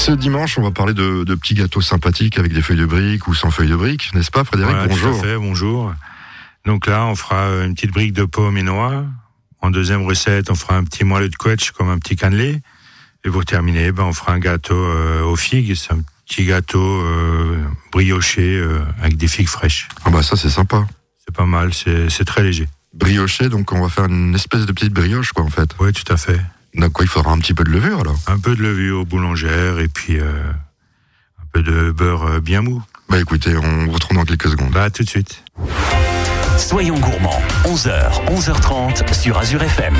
Ce dimanche, on va parler de, petits gâteaux sympathiques avec des feuilles de briques ou sans feuilles de briques, n'est-ce pas Frédéric? Bonjour. Tout à fait, bonjour. Donc là, on fera une petite brique de pommes et noix. En deuxième recette, on fera un petit moelleux de quetch comme un petit cannelé. Et pour terminer, ben, on fera un gâteau euh, aux figues. C'est un petit gâteau euh, brioché euh, avec des figues fraîches. Ah bah ça, c'est sympa. C'est pas mal, c'est très léger. Brioché, donc on va faire une espèce de petite brioche, quoi, en fait. Oui, tout à fait. D'accord, il faudra un petit peu de levure, alors Un peu de levure boulangère et puis un peu de beurre bien mou. Bah écoutez, on retrouve dans quelques secondes. Bah tout de suite. Soyons gourmands, 11h, 11h30 sur Azure FM.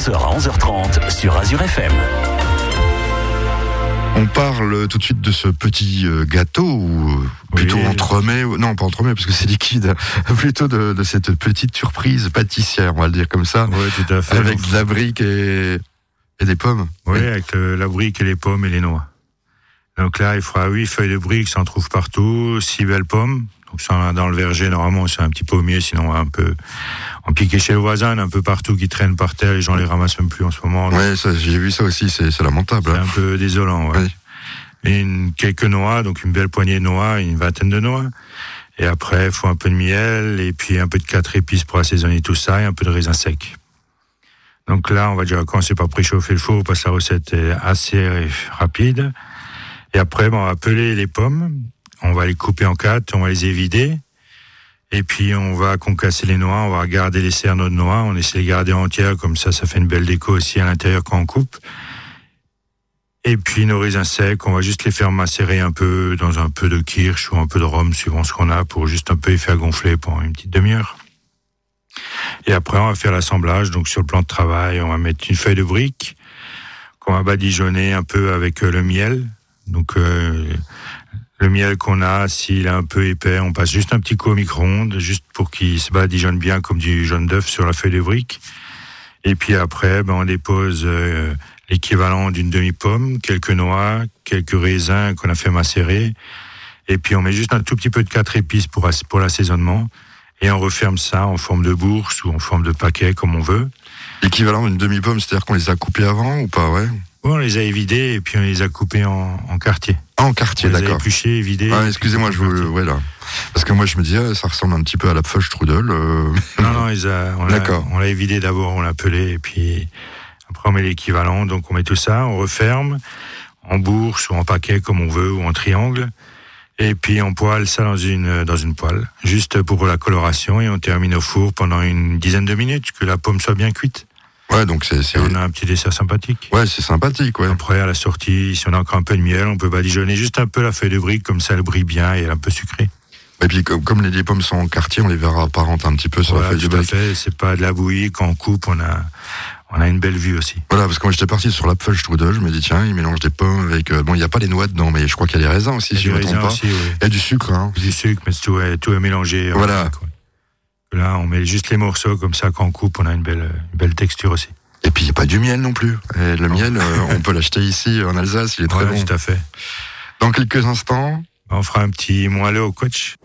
11h à 11h30 sur Azure FM. On parle tout de suite de ce petit euh, gâteau, ou euh, plutôt Oui. entremets, ou- non pas entremets parce que c'est liquide, plutôt de, de cette petite surprise pâtissière, on va le dire comme ça, Oui, tout à fait. avec de la brique et, et des pommes. Oui, avec le- la brique et les pommes et les noix. Donc là, il fera huit feuilles de brique, ça en trouve partout, six belles pommes. Donc ça, dans le verger, normalement, c'est un petit pommier, sinon un peu en piqué chez le voisin, un peu partout qui traînent par terre, les gens les ramassent même plus en ce moment. Ouais, ça, j'ai vu ça aussi, c'est c'est lamentable. C'est hein. un peu désolant, ouais. Oui. Et une, quelques noix, donc une belle poignée de noix, une vingtaine de noix. Et après, il faut un peu de miel, et puis un peu de quatre épices pour assaisonner tout ça, et un peu de raisin sec. Donc là, on va déjà commencer par préchauffer le four, parce que la recette est assez rapide. Et après, on va peler les pommes, on va les couper en quatre, on va les évider. Et puis, on va concasser les noix, on va garder les cerneaux de noix, on essaie de les garder entières, comme ça, ça fait une belle déco aussi à l'intérieur quand on coupe. Et puis nos raisins secs, on va juste les faire macérer un peu dans un peu de kirsch ou un peu de rhum, suivant ce qu'on a, pour juste un peu les faire gonfler pendant une petite demi-heure. Et après, on va faire l'assemblage. Donc sur le plan de travail, on va mettre une feuille de brique qu'on va badigeonner un peu avec euh, le miel. Donc euh, le miel qu'on a, s'il est un peu épais, on passe juste un petit coup au micro-ondes, juste pour qu'il se badigeonne bien comme du jaune d'œuf sur la feuille de brique. Et puis après, ben, on dépose euh, l'équivalent d'une demi-pomme, quelques noix, quelques raisins qu'on a fait macérer. Et puis on met juste un tout petit peu de quatre épices pour, pour l'assaisonnement. Et on referme ça en forme de bourse ou en forme de paquet, comme on veut. L'équivalent d'une demi-pomme, c'est-à-dire qu'on les a coupées avant ou pas, ouais Bon, on les a évidés et puis on les a coupés en, en quartiers. Ah, en quartier, on les a d'accord. épluchés, évidés. Ah, excusez-moi, je vous, ouais, là. Parce que moi, je me disais, ça ressemble un petit peu à la Pfefferstrudel. Euh... Non, non, ils a- on D'accord. on l'a évidé d'abord, on l'a pelé, et puis après on met l'équivalent. Donc on met tout ça, on referme en bourse ou en paquet comme on veut ou en triangle. Et puis on poêle ça dans une, dans une poêle, juste pour la coloration, et on termine au four pendant une dizaine de minutes, que la pomme soit bien cuite. Ouais, donc c'est, Et on a un petit dessert sympathique. ouais, c'est sympathique, ouais. Après, à la sortie, si on a encore un peu de miel, on peut badigeonner juste un peu la feuille de brique, comme ça elle brille bien et elle est un peu sucrée. Et puis, comme, comme les, les pommes sont en quartier, on les verra apparaître un petit peu sur la feuille de tout à brique. fait, c'est pas de la bouillie, quand on coupe, on a, on a une belle vue aussi. Voilà, parce que moi j'étais parti sur la Pfefferstrudel, je me dis tiens, ils mélangent des pommes avec euh, bon, il n'y a pas les noix dedans, mais je crois qu'il y a des raisins aussi, si je du me trompe pas. aussi, oui. Il y a du sucre, hein. du sucre, mais tout est, tout est mélangé. en Voilà. ouais. Là, on met juste les morceaux, comme ça, quand on coupe, on a une belle, une belle texture aussi. Et puis il n'y a pas du miel non plus. Et le miel, euh, on peut l'acheter ici en Alsace, il est très Ouais, bon. tout à fait. Dans quelques instants, On fera un petit moelleux au coach.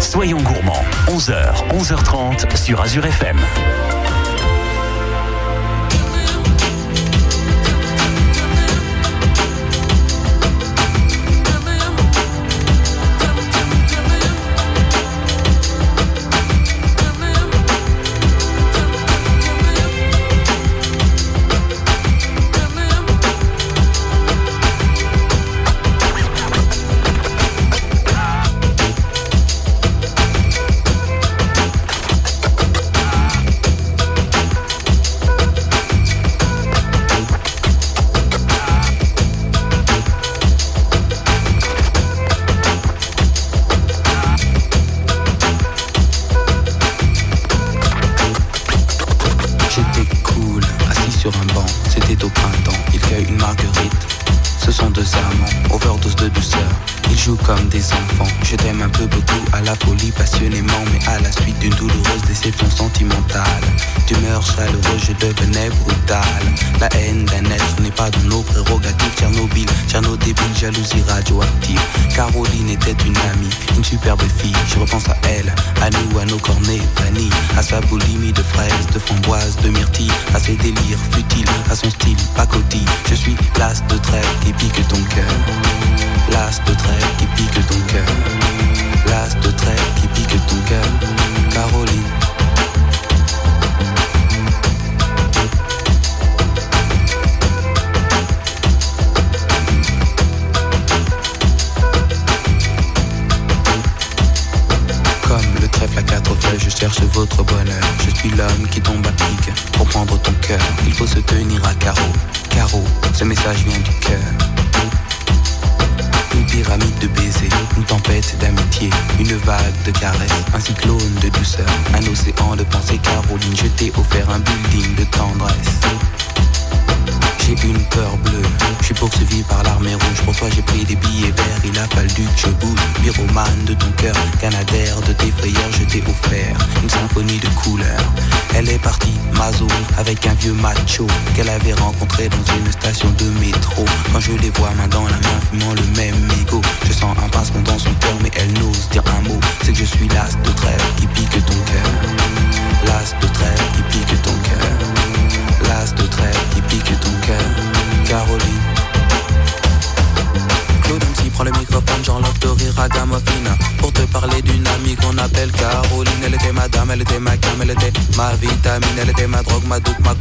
Soyons gourmands, 11h, 11h30 sur Azure FM. Qu'elle avait rencontré dans une station de métro. Quand je les vois main dans la main, fumant le même mégot, je sens un pincement dans son cœur, mais elle n'ose dire un mot. C'est que je suis l'as de trêve qui pique ton cœur. L'as de trêve qui pique ton cœur l'as de trêve qui pique ton cœur, Caroline. Claude MC prend le microphone, j'enlève de rire à Gamofina Pour te parler d'une amie qu'on appelle Caroline Elle était ma dame, elle était ma cam, elle était ma vitamine Elle était ma drogue, ma doute, ma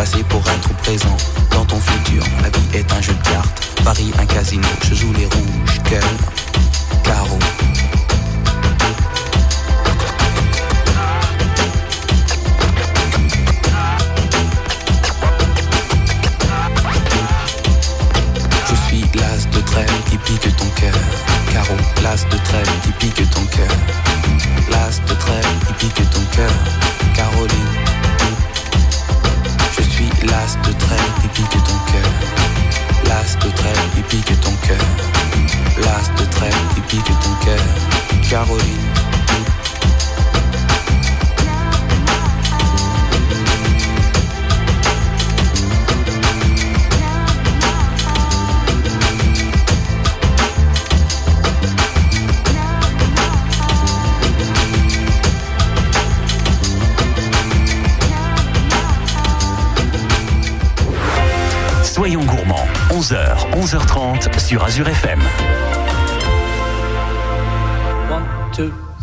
passé pour être présent dans ton futur. La vie est un jeu de cartes, Paris un casino, je joue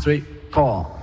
2, 3,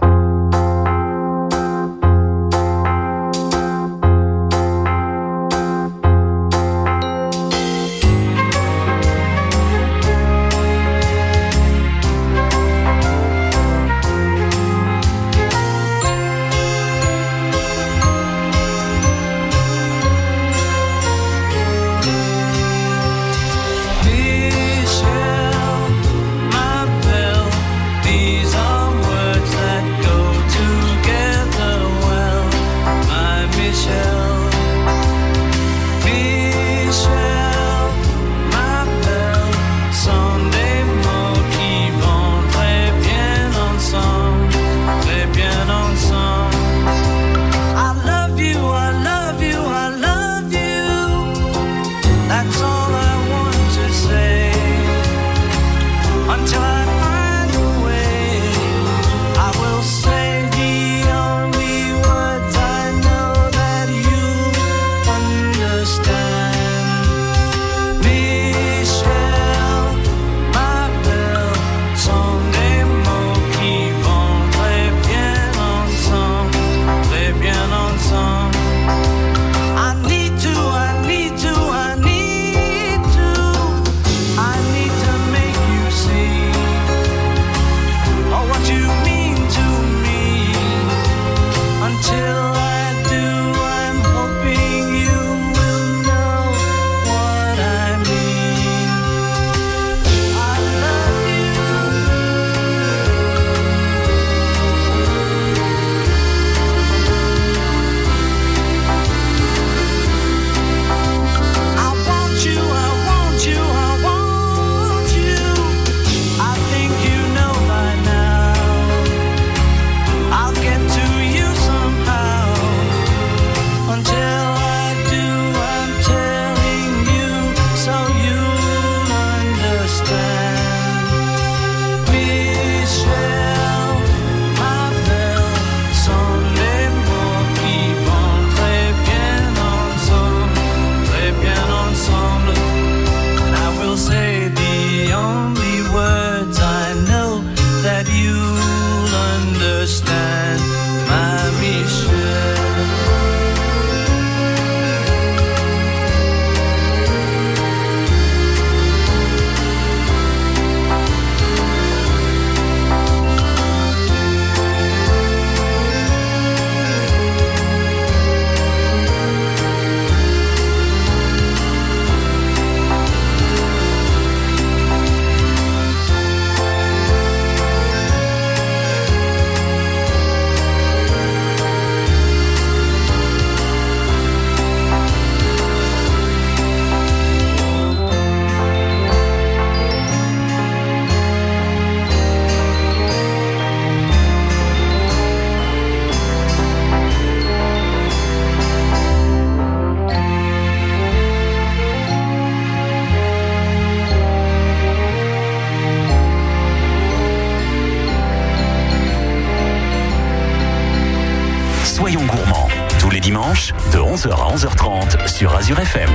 11h à 11h30 sur Azure FM.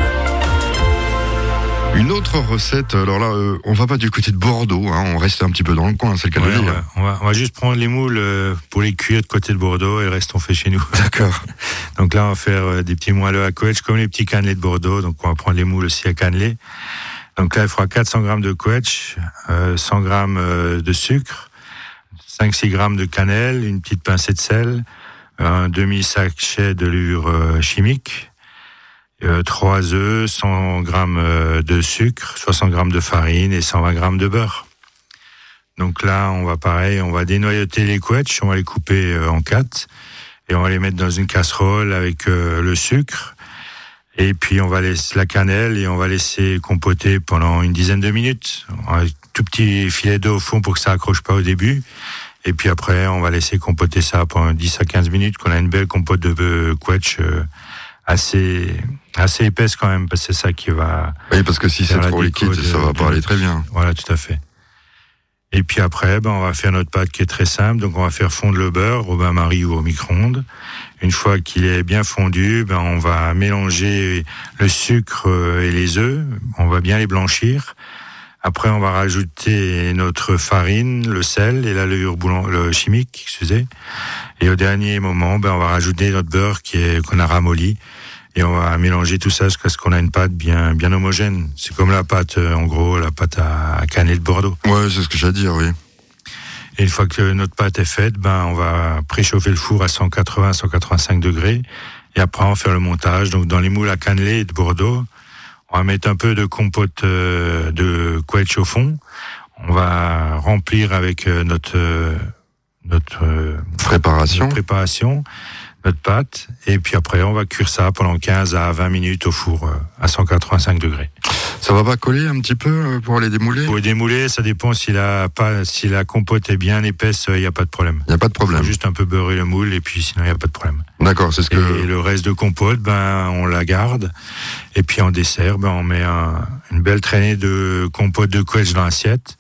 Une autre recette, alors là, euh, on va pas du côté de Bordeaux, hein, on reste un petit peu dans le coin, c'est le cas de Ouais, dire. va, on va- on va juste prendre les moules euh, pour les cuire de côté de Bordeaux et le reste on fait chez nous. D'accord. Donc là, on va faire euh, des petits moelleux à quetch comme les petits cannelés de Bordeaux. Donc on va prendre les moules aussi à cannelés. Donc là, il fera 400 grammes de quetch, euh, 100 grammes euh, de sucre, 5-6 grammes de cannelle, une petite pincée de sel, un demi-sachet de levure euh, chimique, euh, 3 œufs, 100 grammes euh, de sucre, 60 grammes de farine et 120 grammes de beurre. Donc là, on va pareil, on va dénoyauter les quetch, on va les couper euh, en quatre et on va les mettre dans une casserole avec euh, le sucre. Et puis on va laisser la cannelle et on va laisser compoter pendant une dizaine de minutes. Un tout petit filet d'eau au fond pour que ça accroche pas au début. Et puis après, on va laisser compoter ça pendant 10 à 15 minutes, qu'on a une belle compote de euh, quetch euh, assez assez épaisse quand même, parce que c'est ça qui va Oui, parce que si c'est trop liquide, de- ça va pas aller très bien. voilà, tout à fait. Et puis après, ben, on va faire notre pâte qui est très simple. Donc, on va faire fondre le beurre au bain-marie ou au micro-ondes. Une fois qu'il est bien fondu, ben, on va mélanger le sucre euh, et les œufs. On va bien les blanchir. Après, on va rajouter notre farine, le sel et la levure le chimique, excusez. Et au dernier moment, ben, on va rajouter notre beurre qui est, qu'on a ramolli. Et on va mélanger tout ça jusqu'à ce qu'on a une pâte bien, bien homogène. C'est comme la pâte, euh, en gros, la pâte à, cannelle de Bordeaux. Ouais, c'est ce que j'allais dire, oui. Et une fois que notre pâte est faite, ben, on va préchauffer le four à 180, 185 degrés. Et après, on va faire le montage. Donc, dans les moules à cannelé de Bordeaux, on va mettre un peu de compote euh, de quetch au fond. On va remplir avec euh, notre, euh, notre, euh, Préparation. notre préparation, notre pâte. Et puis après, on va cuire ça pendant 15 à 20 minutes au four à 185 degrés. Ça va pas coller un petit peu euh, pour les démouler Pour les démouler, ça dépend si la, pas, si la compote est bien épaisse, il n'y a pas de problème. Il n'y a pas de Faut problème. juste un peu beurrer le moule et puis sinon il n'y a pas de problème. D'accord, c'est ce Et que. le reste de compote, ben on la garde. Et puis en dessert, ben on met un- une belle traînée de compote de quetch dans l'assiette.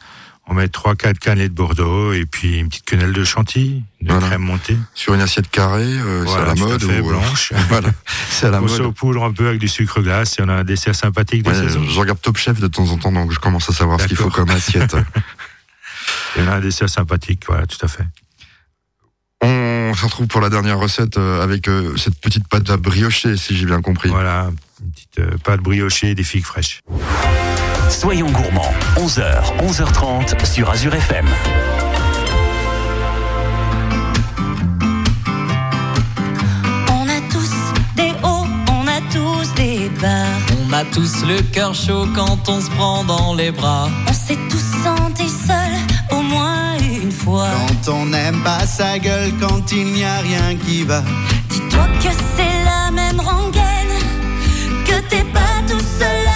On met trois quatre cannelés de Bordeaux et puis une petite quenelle de chantilly, de Voilà. crème montée. Sur une assiette carrée, euh, c'est à Voilà, la tout à mode fait, ou blanche. voilà, c'est à la On mode. saupoudre un peu avec du sucre glace et on a un dessert sympathique de Ouais, saison. je regarde Top Chef de temps en temps, donc je commence à savoir ce qu'il faut comme assiette. Et on a un dessert sympathique, voilà, tout à fait. On se retrouve pour la dernière recette euh, avec euh, cette petite pâte à briocher, si j'ai bien compris. Voilà, une petite euh, pâte briochée et des figues fraîches. Soyons gourmands, 11h, 11h30 sur Azure FM. On a tous des hauts, on a tous des bas. On a tous le cœur chaud quand on se prend dans les bras. On s'est tous sentis seuls au moins une fois. Quand on n'aime pas sa gueule, quand il n'y a rien qui va. Dis-toi que c'est la même rengaine, que t'es pas tout seul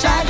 shine.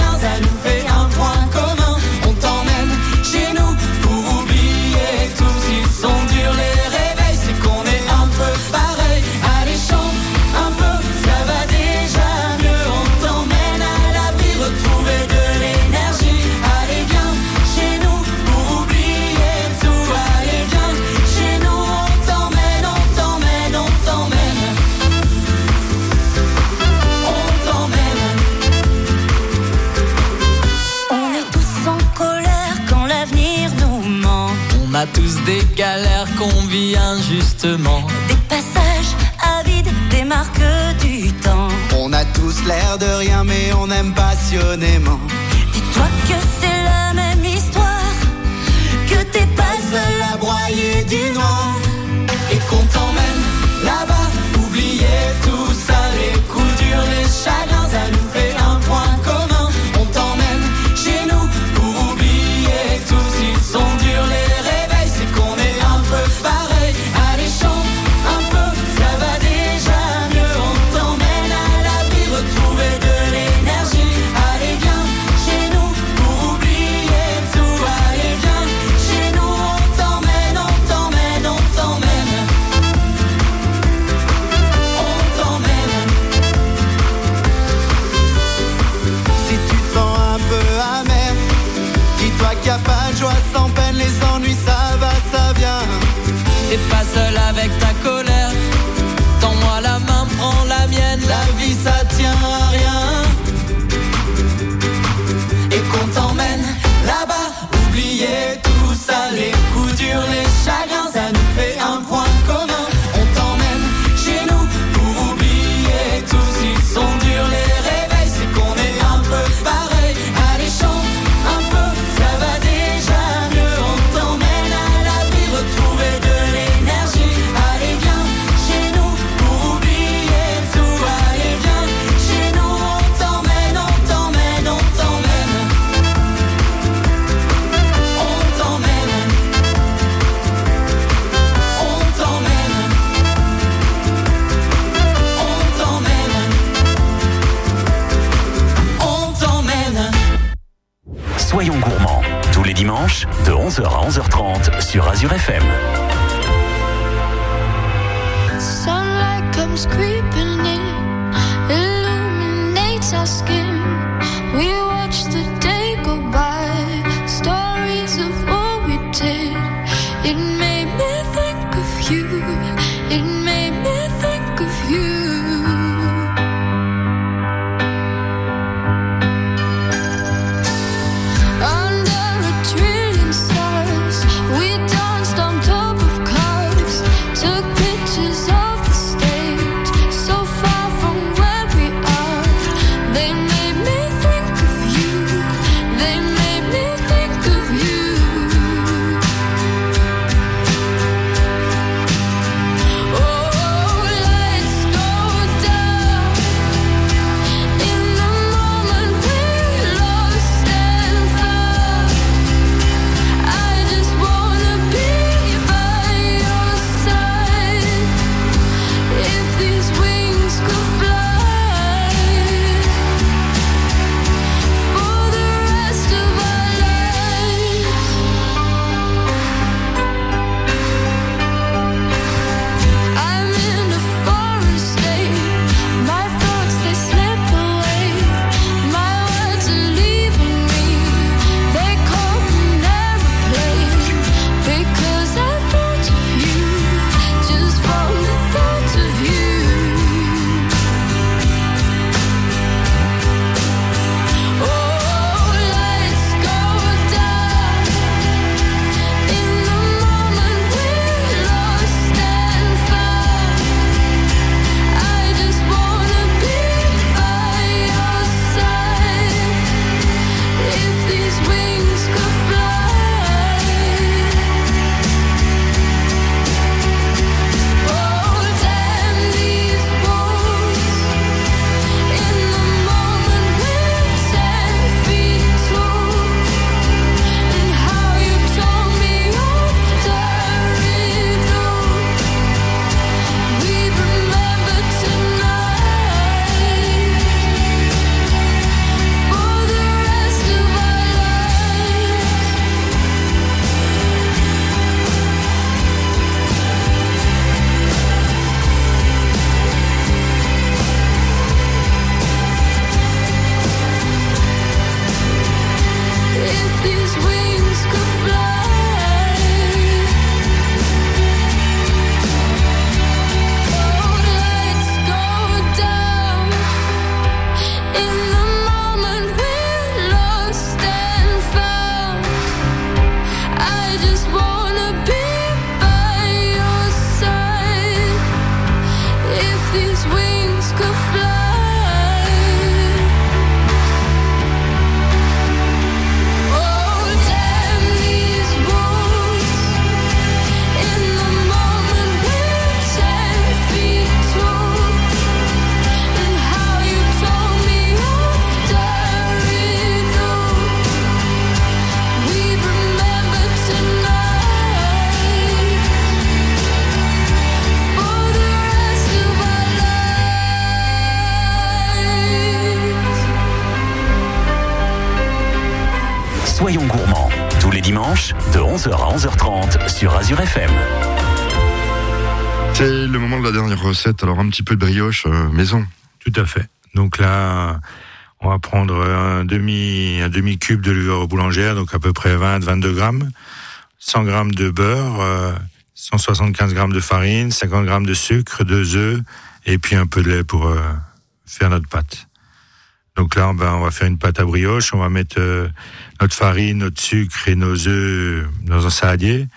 11h à 11h30 sur Azure FM. C'est le moment de la dernière recette, alors un petit peu de brioche euh, maison. Tout à fait. Donc là, on va prendre un demi, un demi cube de levure boulangère, donc à peu près 20-22 grammes, 100 grammes de beurre, euh, 175 grammes de farine, 50 grammes de sucre, deux œufs et puis un peu de lait pour euh, faire notre pâte. Donc là, on va faire une pâte à brioche. On va mettre notre farine, notre sucre et nos œufs dans un saladier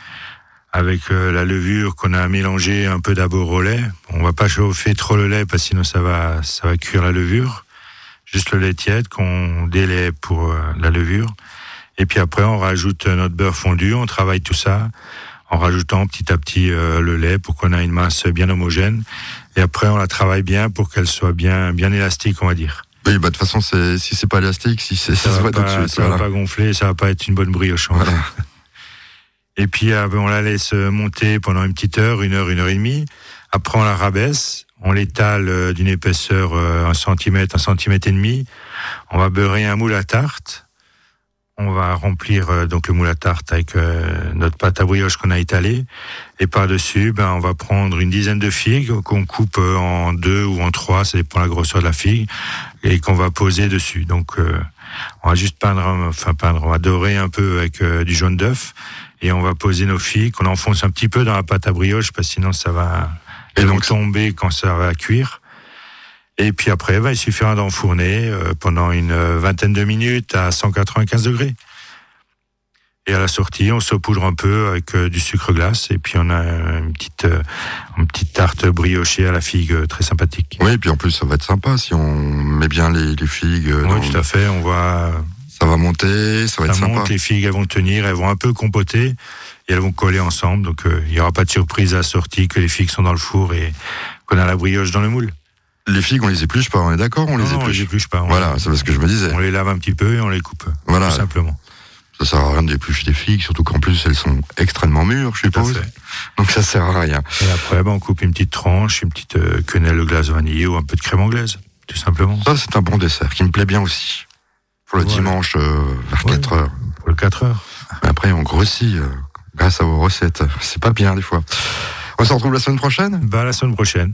avec euh, la levure qu'on a mélangée un peu d'abord au lait. On va pas chauffer trop le lait parce que sinon ça va ça va cuire la levure. Juste le lait tiède qu'on délaie pour euh, la levure. Et puis après on rajoute notre beurre fondu. On travaille tout ça en rajoutant petit à petit euh, le lait pour qu'on ait une masse bien homogène. Et après on la travaille bien pour qu'elle soit bien bien élastique, on va dire. Oui, bah de toute façon, c'est si c'est pas élastique, si c'est ça, ça, va pas, suite. ça va voilà. pas gonfler, ça va pas être une bonne brioche. va Voilà. Et puis euh, ben, on la laisse monter pendant une petite heure, une heure, une heure et demie. Après on la rabaisse, on l'étale euh, d'une épaisseur euh, un centimètre, un centimètre et demi. On va beurrer un moule à tarte. On va remplir euh, donc le moule à tarte avec euh, notre pâte à brioche qu'on a étalée. Et par-dessus, ben, on va prendre une dizaine de figues qu'on coupe euh, en deux ou en trois, ça dépend de la grosseur de la figue, et qu'on va poser dessus. Donc euh, on va juste peindre, enfin peindre, on va dorer un peu avec euh, du jaune d'œuf et on va poser nos figues qu'on enfonce un petit peu dans la pâte à brioche parce que sinon ça va Et elles vont tomber quand ça va cuire. Et puis après, ben, il suffira d'enfourner euh, pendant une euh, vingtaine de minutes à 195 degrés. Et à la sortie, on saupoudre un peu avec euh, du sucre glace et puis on a une petite, euh, une petite tarte briochée à la figue euh, très sympathique. Oui, et puis en plus, ça va être sympa si on met bien les, les figues. euh, Oui, dans- tout à fait. On va, Ça va monter, ça va être ça sympa. monte, les figues elles vont tenir, elles vont un peu compoter et elles vont coller ensemble. Donc euh, il n'y aura pas de surprise à la sortie que les figues sont dans le four et qu'on a la brioche dans le moule. Les figues, on les épluche pas, on est d'accord On les non, on épluche. les épluche pas. On- Voilà, c'est ce que je me disais. On les lave un petit peu et on les coupe. Voilà. Tout simplement. Ça sert à rien d'éplucher des figues, surtout qu'en plus elles sont extrêmement mûres, je suppose. Donc ça sert à rien. Et après, ben, on coupe une petite tranche, une petite euh, quenelle de glace vanillée ou un peu de crème anglaise. Tout simplement. Ça, c'est un bon dessert qui me plaît bien aussi. Pour le Voilà. dimanche euh, vers Ouais. 4 heures. Pour le 4 heures. Mais après, on grossit euh, grâce à vos recettes. C'est pas bien des fois. On se retrouve la semaine prochaine? Bah, la semaine prochaine.